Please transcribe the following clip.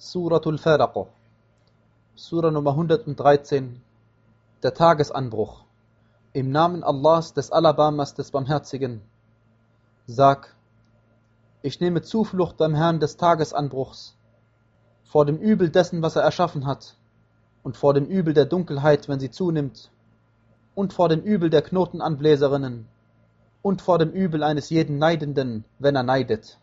Suratul Falaq, Surah Nummer 113, der Tagesanbruch. Im Namen Allahs, des Alabamas, des Barmherzigen. Sag, ich nehme Zuflucht beim Herrn des Tagesanbruchs, vor dem Übel dessen, was er erschaffen hat, und vor dem Übel der Dunkelheit, wenn sie zunimmt, und vor dem Übel der Knotenanbläserinnen, und vor dem Übel eines jeden Neidenden, wenn er neidet.